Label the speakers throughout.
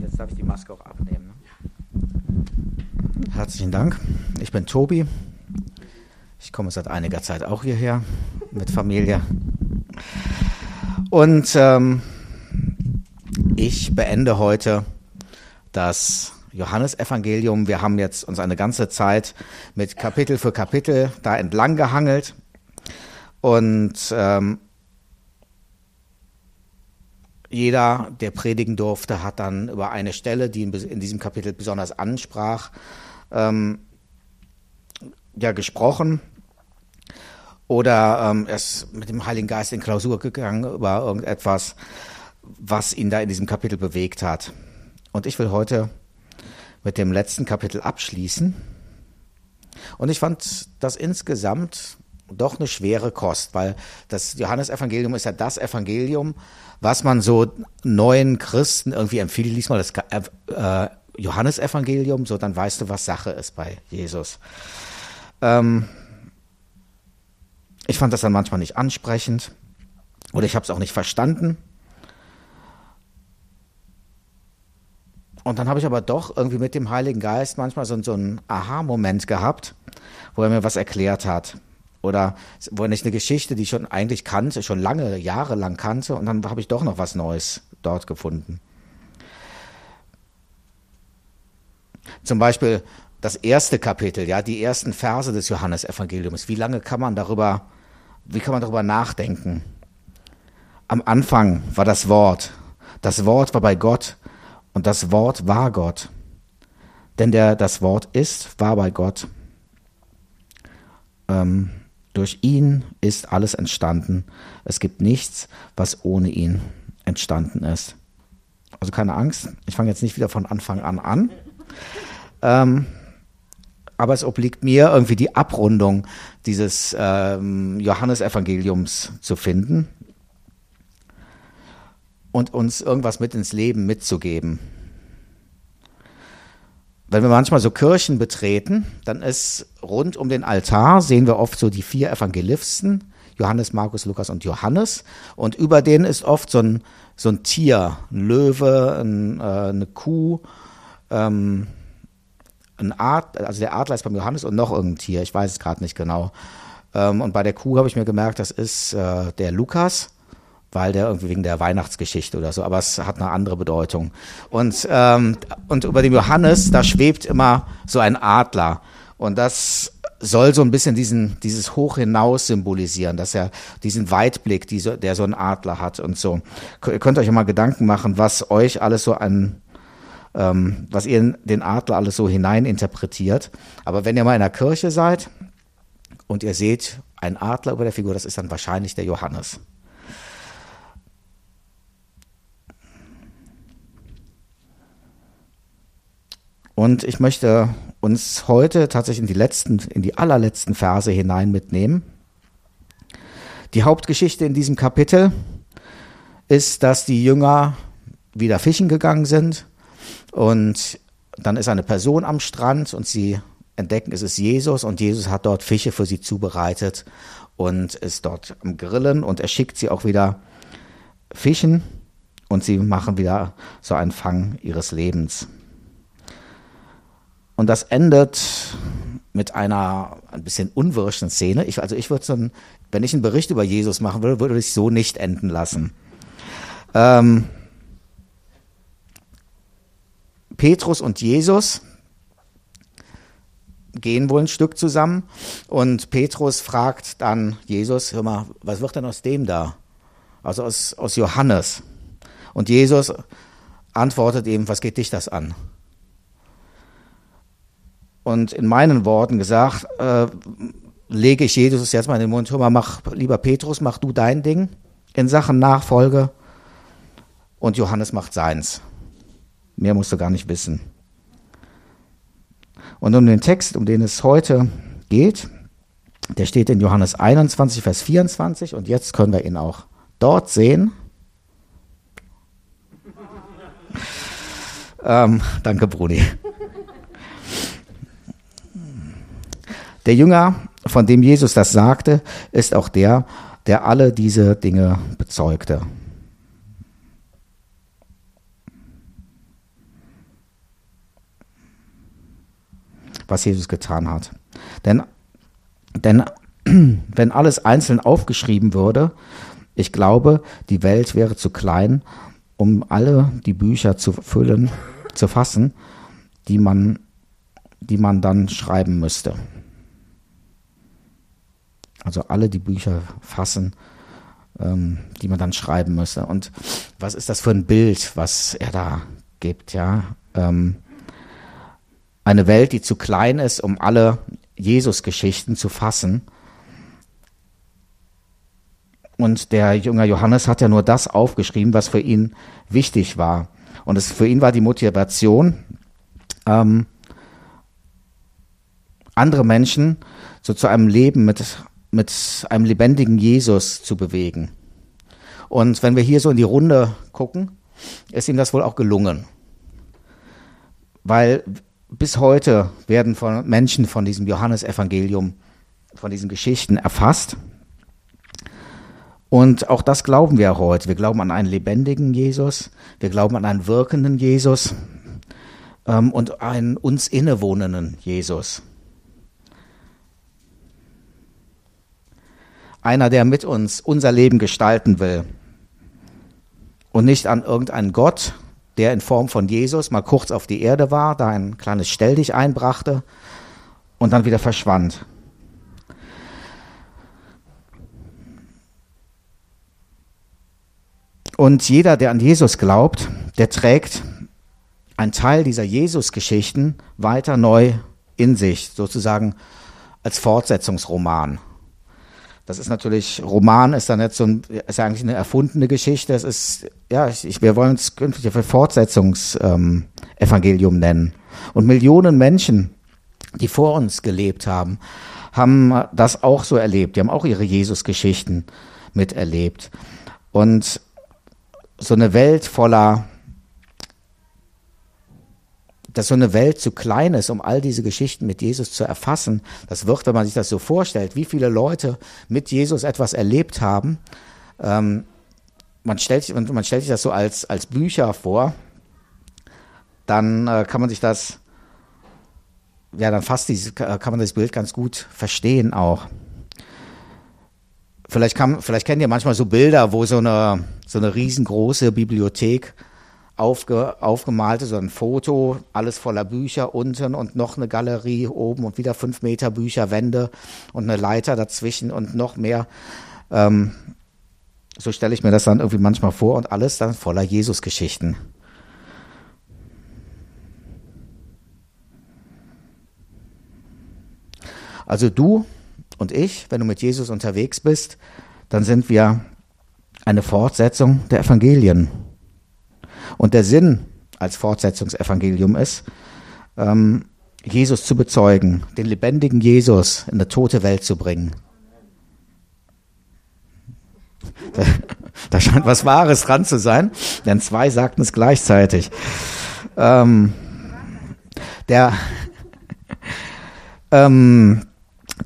Speaker 1: Jetzt darf ich die Maske auch abnehmen. Ne? Herzlichen Dank. Ich bin Tobi. Ich komme seit einiger Zeit auch hierher mit Familie. Und ähm, ich beende heute das Johannesevangelium. Wir haben jetzt uns eine ganze Zeit mit Kapitel für Kapitel da entlang gehangelt. Und ähm, jeder, der predigen durfte, hat dann über eine Stelle, die in, diesem Kapitel besonders ansprach, ähm, ja, gesprochen. Oder ähm, er ist mit dem Heiligen Geist in Klausur gegangen über irgendetwas, was ihn da in diesem Kapitel bewegt hat. Und ich will heute mit dem letzten Kapitel abschließen. Und ich fand das insgesamt doch eine schwere Kost, weil das Johannesevangelium ist ja das Evangelium, was man so neuen Christen irgendwie empfiehlt. Lies mal das äh, Johannesevangelium, so dann weißt du, was Sache ist bei Jesus. Ähm, ich fand das dann manchmal nicht ansprechend oder ich habe es auch nicht verstanden. Und dann habe ich aber doch irgendwie mit dem Heiligen Geist manchmal so, so einen Aha-Moment gehabt, wo er mir was erklärt hat. Oder wo ich eine Geschichte, die ich schon eigentlich kannte, schon lange, Jahre lang kannte, und dann habe ich doch noch was Neues dort gefunden. Zum Beispiel das erste Kapitel, ja, die ersten Verse des Johannesevangeliums. Wie lange kann man darüber, wie kann man darüber nachdenken? Am Anfang war das Wort. Das Wort war bei Gott und das Wort war Gott. Denn der das Wort ist, war bei Gott. Ähm, durch ihn ist alles entstanden. Es gibt nichts, was ohne ihn entstanden ist. Also keine Angst, ich fange jetzt nicht wieder von Anfang an an. Ähm, aber es obliegt mir, irgendwie die Abrundung dieses ähm, Johannesevangeliums zu finden und uns irgendwas mit ins Leben mitzugeben. Wenn wir manchmal so Kirchen betreten, dann ist rund um den Altar sehen wir oft so die vier Evangelisten, Johannes, Markus, Lukas und Johannes. Und über denen ist oft so ein, so ein Tier, ein Löwe, ein, äh, eine Kuh, ähm, ein Art, also der Adler ist beim Johannes und noch irgendein Tier, ich weiß es gerade nicht genau. Ähm, und bei der Kuh habe ich mir gemerkt, das ist äh, der Lukas weil der irgendwie wegen der Weihnachtsgeschichte oder so, aber es hat eine andere Bedeutung. Und, ähm, und über dem Johannes, da schwebt immer so ein Adler. Und das soll so ein bisschen diesen, dieses Hoch hinaus symbolisieren, dass er diesen Weitblick, die so, der so ein Adler hat und so. Ihr könnt euch mal Gedanken machen, was euch alles so an, ähm, was ihr den Adler alles so hineininterpretiert. Aber wenn ihr mal in der Kirche seid und ihr seht einen Adler über der Figur, das ist dann wahrscheinlich der Johannes. Und ich möchte uns heute tatsächlich in die letzten, in die allerletzten Verse hinein mitnehmen. Die Hauptgeschichte in diesem Kapitel ist, dass die Jünger wieder fischen gegangen sind und dann ist eine Person am Strand und sie entdecken, es ist Jesus und Jesus hat dort Fische für sie zubereitet und ist dort am Grillen und er schickt sie auch wieder fischen und sie machen wieder so einen Fang ihres Lebens. Und das endet mit einer ein bisschen unwirschen Szene. Ich, also ich würde so wenn ich einen Bericht über Jesus machen würde, würde ich so nicht enden lassen. Ähm, Petrus und Jesus gehen wohl ein Stück zusammen und Petrus fragt dann Jesus, hör mal, was wird denn aus dem da? Also aus, aus Johannes. Und Jesus antwortet ihm, was geht dich das an? Und in meinen Worten gesagt, äh, lege ich Jesus jetzt mal in den Mund, hör mal, mach, lieber Petrus, mach du dein Ding in Sachen Nachfolge und Johannes macht seins. Mehr musst du gar nicht wissen. Und um den Text, um den es heute geht, der steht in Johannes 21, Vers 24 und jetzt können wir ihn auch dort sehen. Ähm, danke, Bruni. Der Jünger, von dem Jesus das sagte, ist auch der, der alle diese Dinge bezeugte. Was Jesus getan hat. Denn, denn wenn alles einzeln aufgeschrieben würde, ich glaube, die Welt wäre zu klein, um alle die Bücher zu füllen, zu fassen, die man, die man dann schreiben müsste. Also alle die Bücher fassen, ähm, die man dann schreiben müsste. Und was ist das für ein Bild, was er da gibt, ja? Ähm, eine Welt, die zu klein ist, um alle Jesus-Geschichten zu fassen. Und der Jünger Johannes hat ja nur das aufgeschrieben, was für ihn wichtig war. Und es, für ihn war die Motivation, ähm, andere Menschen so zu einem Leben mit, mit einem lebendigen Jesus zu bewegen. Und wenn wir hier so in die Runde gucken, ist ihm das wohl auch gelungen. Weil bis heute werden von Menschen von diesem Johannesevangelium, von diesen Geschichten erfasst. Und auch das glauben wir heute. Wir glauben an einen lebendigen Jesus, wir glauben an einen wirkenden Jesus ähm, und einen uns innewohnenden Jesus. Einer, der mit uns unser Leben gestalten will und nicht an irgendeinen Gott, der in Form von Jesus mal kurz auf die Erde war, da ein kleines Stelldich einbrachte und dann wieder verschwand. Und jeder, der an Jesus glaubt, der trägt einen Teil dieser Jesus-Geschichten weiter neu in sich, sozusagen als Fortsetzungsroman. Das ist natürlich, Roman ist dann jetzt so ein, ist eigentlich eine erfundene Geschichte. Es ist, ja, ich, wir wollen es künftig für Fortsetzungsevangelium ähm, nennen. Und Millionen Menschen, die vor uns gelebt haben, haben das auch so erlebt. Die haben auch ihre Jesus-Geschichten miterlebt. Und so eine Welt voller dass so eine Welt zu klein ist, um all diese Geschichten mit Jesus zu erfassen. Das wird, wenn man sich das so vorstellt, wie viele Leute mit Jesus etwas erlebt haben. Ähm, man, stellt, man stellt sich das so als, als Bücher vor, dann äh, kann man sich das, ja, dann fast dieses, kann man das Bild ganz gut verstehen auch. Vielleicht, kann, vielleicht kennt ihr manchmal so Bilder, wo so eine, so eine riesengroße Bibliothek aufge, aufgemalte, so ein Foto, alles voller Bücher unten und noch eine Galerie oben und wieder fünf Meter Bücherwände und eine Leiter dazwischen und noch mehr. Ähm, so stelle ich mir das dann irgendwie manchmal vor und alles dann voller Jesus-Geschichten. Also du und ich, wenn du mit Jesus unterwegs bist, dann sind wir eine Fortsetzung der Evangelien. Und der Sinn als Fortsetzungsevangelium ist, ähm, Jesus zu bezeugen, den lebendigen Jesus in eine tote Welt zu bringen. Da, da scheint was Wahres dran zu sein, denn zwei sagten es gleichzeitig. Ähm, der, ähm,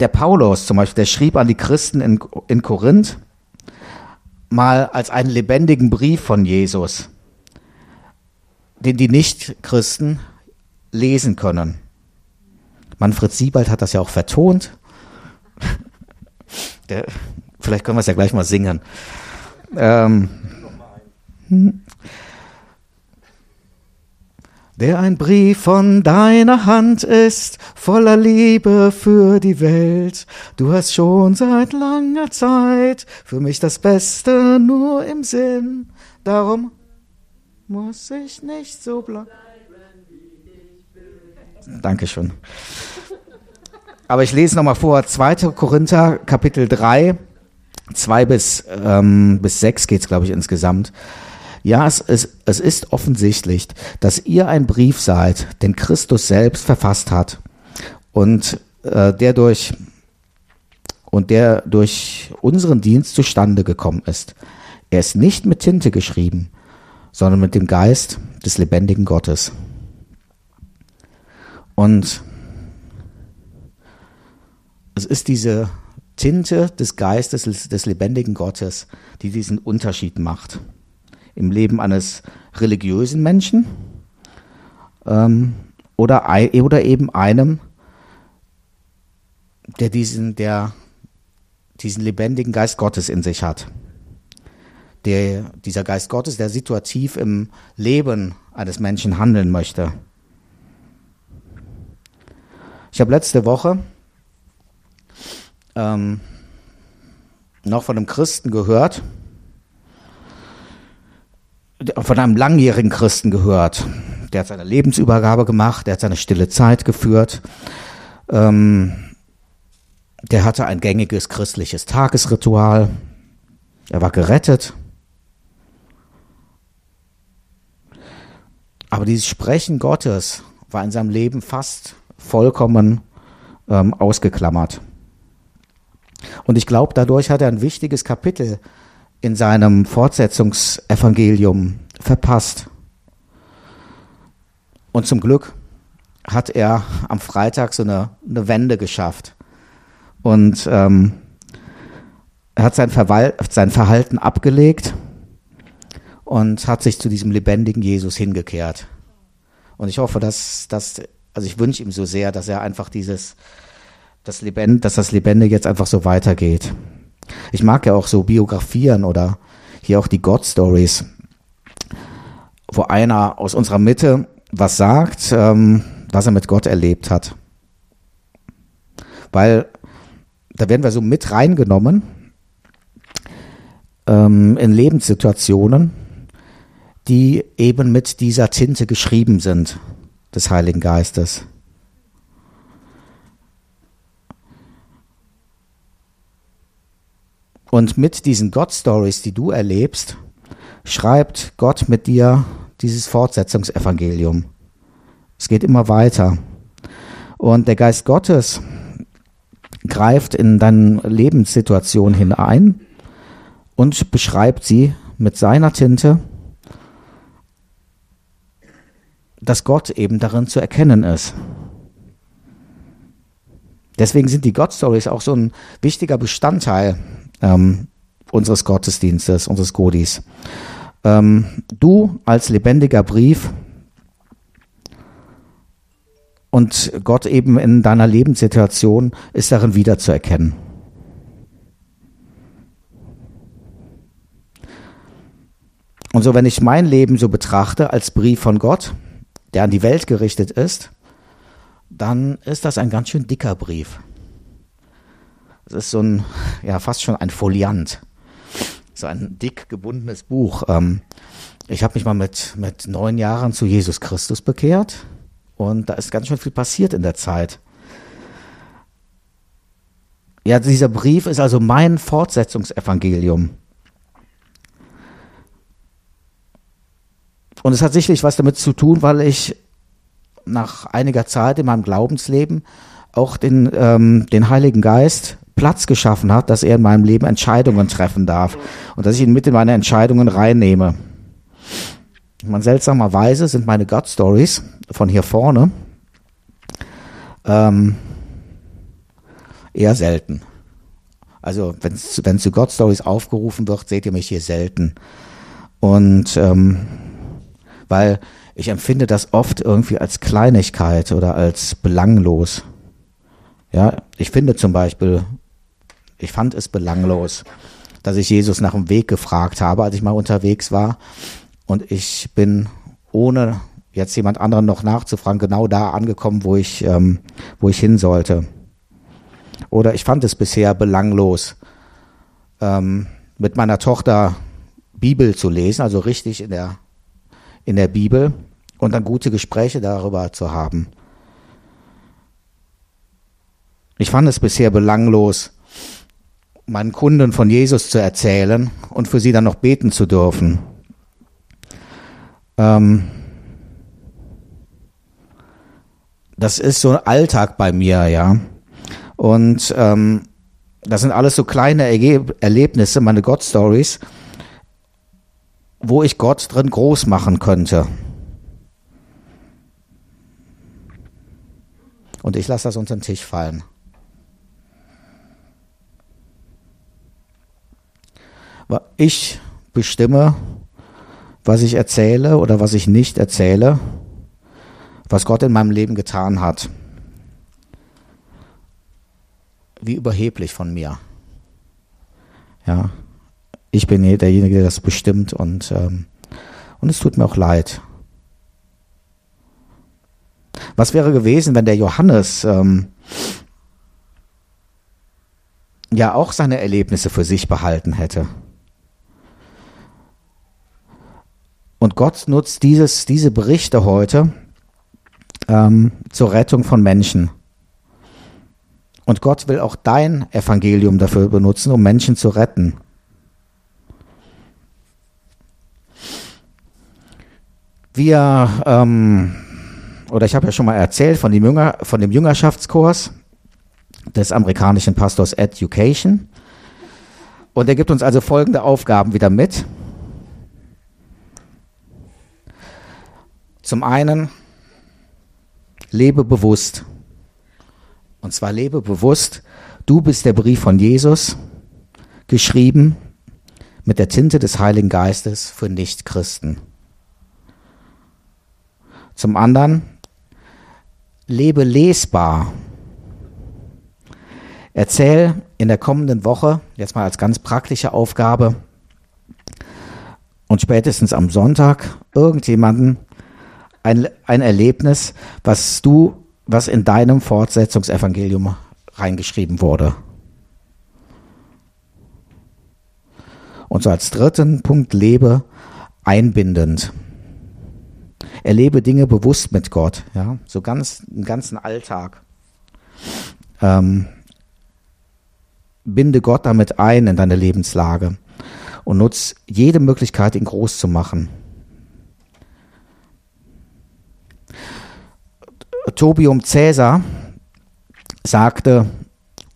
Speaker 1: der Paulus zum Beispiel, der schrieb an die Christen in, in Korinth mal als einen lebendigen Brief von Jesus den die Nichtchristen lesen können. Manfred Siebald hat das ja auch vertont. Der, vielleicht können wir es ja gleich mal singen. Ähm, der ein Brief von deiner Hand ist, voller Liebe für die Welt. Du hast schon seit langer Zeit für mich das Beste nur im Sinn. Darum muss ich nicht so bleiben. Dankeschön. Aber ich lese nochmal vor, 2. Korinther, Kapitel 3, 2 bis, ähm, bis 6 geht es, glaube ich, insgesamt. Ja, es ist, es ist offensichtlich, dass ihr ein Brief seid, den Christus selbst verfasst hat und äh, der durch und der durch unseren Dienst zustande gekommen ist. Er ist nicht mit Tinte geschrieben, sondern mit dem Geist des lebendigen Gottes. Und es ist diese Tinte des Geistes des lebendigen Gottes, die diesen Unterschied macht im Leben eines religiösen Menschen ähm, oder, oder eben einem, der diesen, der diesen lebendigen Geist Gottes in sich hat. Der, dieser Geist Gottes, der situativ im Leben eines Menschen handeln möchte. Ich habe letzte Woche ähm, noch von einem Christen gehört, von einem langjährigen Christen gehört. Der hat seine Lebensübergabe gemacht, der hat seine stille Zeit geführt. Ähm, der hatte ein gängiges christliches Tagesritual. Er war gerettet. Aber dieses Sprechen Gottes war in seinem Leben fast vollkommen ähm, ausgeklammert. Und ich glaube, dadurch hat er ein wichtiges Kapitel in seinem Fortsetzungsevangelium verpasst. Und zum Glück hat er am Freitag so eine, eine Wende geschafft. Und ähm, hat sein, sein Verhalten abgelegt und hat sich zu diesem lebendigen Jesus hingekehrt. Und ich hoffe, dass, dass also ich wünsche ihm so sehr, dass er einfach dieses, das Lebend, dass das Lebendige jetzt einfach so weitergeht. Ich mag ja auch so Biografien oder hier auch die God Stories, wo einer aus unserer Mitte was sagt, ähm, was er mit Gott erlebt hat. Weil da werden wir so mit reingenommen ähm, in Lebenssituationen, die eben mit dieser Tinte geschrieben sind des Heiligen Geistes. Und mit diesen God-Stories, die du erlebst, schreibt Gott mit dir dieses Fortsetzungsevangelium. Es geht immer weiter. Und der Geist Gottes greift in deine Lebenssituation hinein und beschreibt sie mit seiner Tinte, dass Gott eben darin zu erkennen ist. Deswegen sind die God Stories auch so ein wichtiger Bestandteil ähm, unseres Gottesdienstes, unseres Godis. Ähm, du als lebendiger Brief und Gott eben in deiner Lebenssituation ist darin wiederzuerkennen. Und so, wenn ich mein Leben so betrachte als Brief von Gott, der an die Welt gerichtet ist, dann ist das ein ganz schön dicker Brief. Es ist so ein, ja, fast schon ein Foliant. So ein dick gebundenes Buch. Ähm, ich habe mich mal mit, mit neun Jahren zu Jesus Christus bekehrt und da ist ganz schön viel passiert in der Zeit. Ja, dieser Brief ist also mein Fortsetzungsevangelium. Und es hat sicherlich was damit zu tun, weil ich nach einiger Zeit in meinem Glaubensleben auch den, ähm, den Heiligen Geist Platz geschaffen hat, dass er in meinem Leben Entscheidungen treffen darf und dass ich ihn mit in meine Entscheidungen reinnehme. Man seltsamerweise sind meine God Stories von hier vorne ähm, eher selten. Also wenn zu God Stories aufgerufen wird, seht ihr mich hier selten. Und ähm, weil ich empfinde das oft irgendwie als Kleinigkeit oder als belanglos. Ja, ich finde zum Beispiel ich fand es belanglos, dass ich Jesus nach dem Weg gefragt habe, als ich mal unterwegs war. Und ich bin ohne jetzt jemand anderen noch nachzufragen, genau da angekommen, wo ich, ähm, wo ich hin sollte. Oder ich fand es bisher belanglos, ähm, mit meiner Tochter Bibel zu lesen, also richtig in der, in der Bibel und dann gute Gespräche darüber zu haben. Ich fand es bisher belanglos, meinen Kunden von Jesus zu erzählen und für sie dann noch beten zu dürfen. Ähm, das ist so ein Alltag bei mir, ja. Und ähm, das sind alles so kleine Erlebnisse, meine God-Stories, wo ich Gott drin groß machen könnte. Und ich lasse das unter den Tisch fallen. Ich bestimme, was ich erzähle oder was ich nicht erzähle, was Gott in meinem Leben getan hat. wie überheblich von mir. Ja, ich bin derjenige, der das bestimmt und, ähm, und es tut mir auch leid. Was wäre gewesen, wenn der Johannes ähm, ja auch seine Erlebnisse für sich behalten hätte? Und Gott nutzt dieses, diese Berichte heute ähm, zur Rettung von Menschen. Und Gott will auch dein Evangelium dafür benutzen, um Menschen zu retten. Wir, ähm, oder ich habe ja schon mal erzählt von dem, Jünger, von dem Jüngerschaftskurs des amerikanischen Pastors Education. Und er gibt uns also folgende Aufgaben wieder mit. Zum einen, lebe bewusst. Und zwar lebe bewusst, du bist der Brief von Jesus, geschrieben mit der Tinte des Heiligen Geistes für Nichtchristen. Zum anderen, lebe lesbar. Erzähl in der kommenden Woche, jetzt mal als ganz praktische Aufgabe, und spätestens am Sonntag irgendjemanden ein, ein Erlebnis, was du was in deinem Fortsetzungsevangelium reingeschrieben wurde. Und so als dritten Punkt lebe einbindend. Erlebe Dinge bewusst mit Gott, ja, so ganz den ganzen Alltag. Ähm, binde Gott damit ein in deine Lebenslage und nutz jede Möglichkeit, ihn groß zu machen. Tobium Caesar sagte,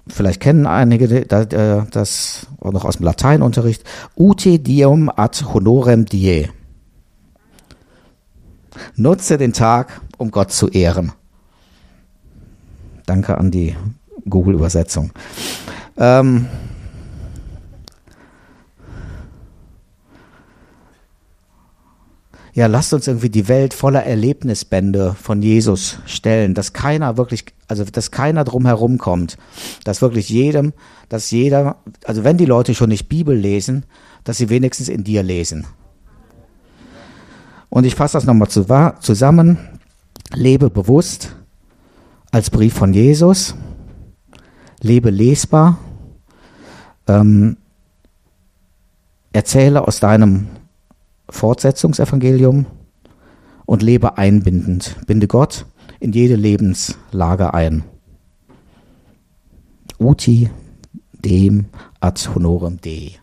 Speaker 1: vielleicht kennen einige äh, das auch noch aus dem Lateinunterricht, Ute diem ad honorem die. Nutze den Tag, um Gott zu ehren. Danke an die Google-Übersetzung. Ähm, ja, lasst uns irgendwie die Welt voller Erlebnisbände von Jesus stellen, dass keiner wirklich, also dass keiner drum kommt, dass wirklich jedem, dass jeder, also wenn die Leute schon nicht Bibel lesen, dass sie wenigstens in dir lesen. Und ich fasse das nochmal zusammen. Lebe bewusst als Brief von Jesus. Lebe lesbar. Ähm, erzähle aus deinem Fortsetzungsevangelium und lebe einbindend. Binde Gott in jede Lebenslage ein. Uti dem ad honorem Dei.